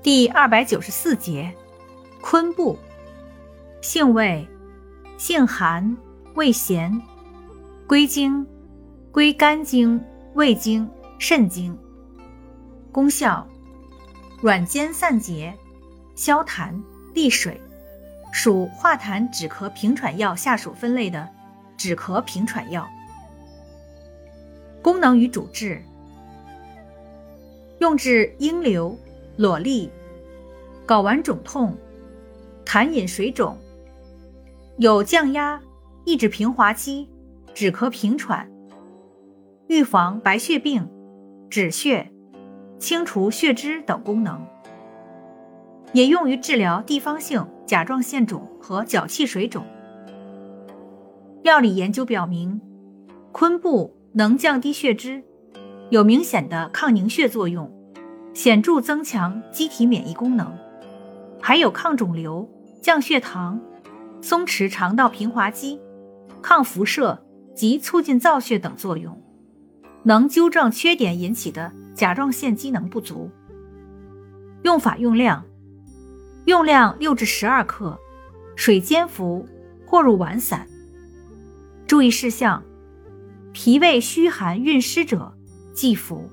第二百九十四节，昆布，性味，性寒，味咸，归经，归肝经、胃经、肾经。功效，软坚散结，消痰利水，属化痰止咳平喘药下属分类的止咳平喘药。功能与主治，用治阴流。裸痢、睾丸肿痛、痰饮水肿，有降压、抑制平滑肌、止咳平喘、预防白血病、止血、清除血脂等功能，也用于治疗地方性甲状腺肿和脚气水肿。药理研究表明，昆布能降低血脂，有明显的抗凝血作用。显著增强机体免疫功能，还有抗肿瘤、降血糖、松弛肠道平滑肌、抗辐射及促进造血等作用，能纠正缺点引起的甲状腺机能不足。用法用量：用量六至十二克，水煎服或入丸散。注意事项：脾胃虚寒、蕴湿者忌服。